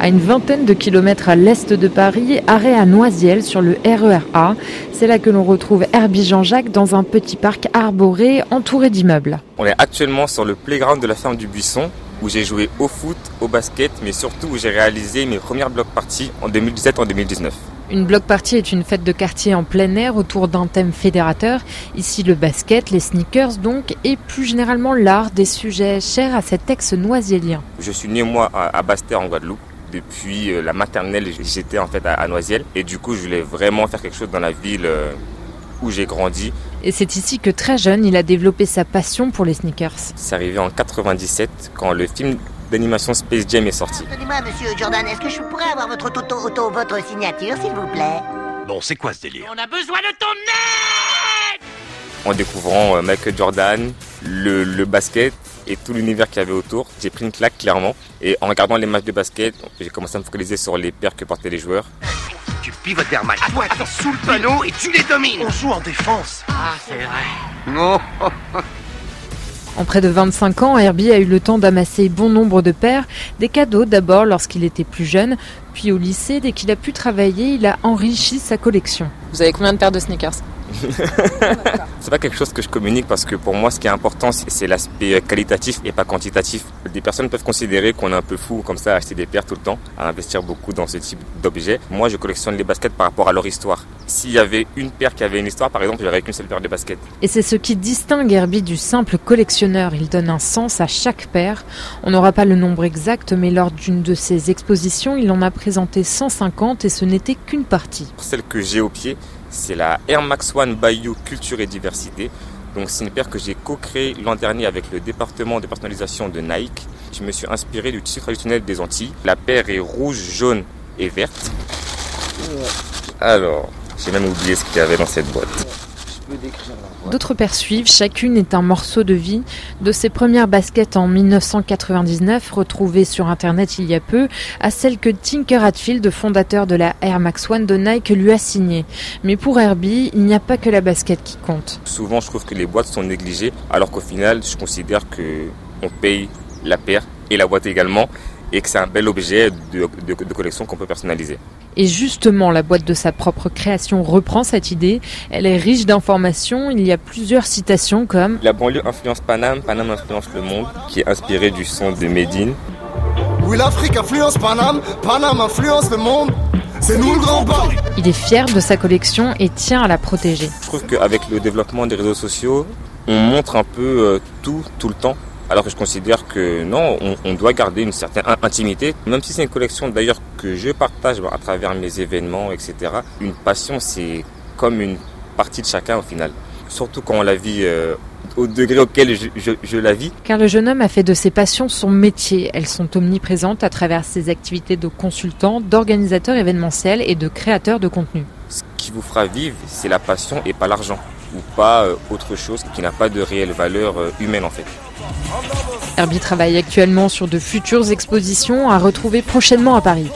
À une vingtaine de kilomètres à l'est de Paris, arrêt à Noisiel sur le RERA. C'est là que l'on retrouve Herbie Jean-Jacques dans un petit parc arboré entouré d'immeubles. On est actuellement sur le playground de la ferme du Buisson où j'ai joué au foot, au basket, mais surtout où j'ai réalisé mes premières blocs parties en 2017 en 2019. Une bloc party est une fête de quartier en plein air autour d'un thème fédérateur. Ici le basket, les sneakers donc, et plus généralement l'art, des sujets chers à cet ex-noisielien. Je suis né moi à Basse-Terre en Guadeloupe. Depuis euh, la maternelle, j'étais en fait à Noisiel et du coup, je voulais vraiment faire quelque chose dans la ville euh, où j'ai grandi. Et c'est ici que très jeune, il a développé sa passion pour les sneakers. C'est arrivé en 97 quand le film d'animation Space Jam est sorti. Excusez-moi, monsieur Jordan, est-ce que je pourrais avoir votre auto, auto, votre signature, s'il vous plaît? Bon, c'est quoi ce délire? On a besoin de ton aide En découvrant euh, Michael Jordan, le, le basket et tout l'univers qu'il y avait autour, j'ai pris une claque clairement. Et en regardant les matchs de basket, j'ai commencé à me focaliser sur les paires que portaient les joueurs. Tu pivotes vers. À toi, attends, sous le panneau et tu les domines. On joue en défense. Ah, c'est vrai. Non. En près de 25 ans, Herbie a eu le temps d'amasser bon nombre de paires, des cadeaux d'abord lorsqu'il était plus jeune, puis au lycée, dès qu'il a pu travailler, il a enrichi sa collection. Vous avez combien de paires de sneakers? c'est pas quelque chose que je communique parce que pour moi, ce qui est important, c'est l'aspect qualitatif et pas quantitatif. Des personnes peuvent considérer qu'on est un peu fou comme ça à acheter des paires tout le temps, à investir beaucoup dans ce type d'objets. Moi, je collectionne les baskets par rapport à leur histoire. S'il y avait une paire qui avait une histoire, par exemple, j'aurais qu'une seule paire de baskets. Et c'est ce qui distingue Herbie du simple collectionneur. Il donne un sens à chaque paire. On n'aura pas le nombre exact, mais lors d'une de ses expositions, il en a présenté 150 et ce n'était qu'une partie. Celle que j'ai au pied, c'est la Air Max One Bayou Culture et Diversité. Donc c'est une paire que j'ai co-créée l'an dernier avec le département de personnalisation de Nike. Je me suis inspiré du tissu traditionnel des Antilles. La paire est rouge, jaune et verte. Alors, j'ai même oublié ce qu'il y avait dans cette boîte. D'autres paires suivent, chacune est un morceau de vie. De ses premières baskets en 1999, retrouvées sur internet il y a peu, à celle que Tinker Hatfield, fondateur de la Air Max One de Nike, lui a signée. Mais pour Herbie, il n'y a pas que la basket qui compte. Souvent, je trouve que les boîtes sont négligées, alors qu'au final, je considère que on paye la paire et la boîte également et que c'est un bel objet de, de, collection qu'on peut personnaliser. Et justement, la boîte de sa propre création reprend cette idée. Elle est riche d'informations. Il y a plusieurs citations comme La banlieue influence Paname, Paname influence le monde, qui est inspiré du son de Médine. Oui, l'Afrique influence Paname, Paname influence le monde. C'est nous le grand bas Il est fier de sa collection et tient à la protéger. Je trouve qu'avec le développement des réseaux sociaux, on montre un peu euh, tout, tout le temps. Alors que je considère que non, on, doit garder une certaine intimité, même si c'est une collection d'ailleurs que je partage à travers mes événements, etc. Une passion, c'est comme une partie de chacun au final. Surtout quand on la vit euh, au degré auquel je, je, la vis. Car le jeune homme a fait de ses passions son métier. Elles sont omniprésentes à travers ses activités de consultant, d'organisateur événementiel et de créateur de contenu. Ce qui vous fera vivre, c'est la passion et pas l'argent ou pas euh, autre chose qui n'a pas de réelle valeur euh, humaine en fait. Herbie travaille actuellement sur de futures expositions à retrouver prochainement à Paris.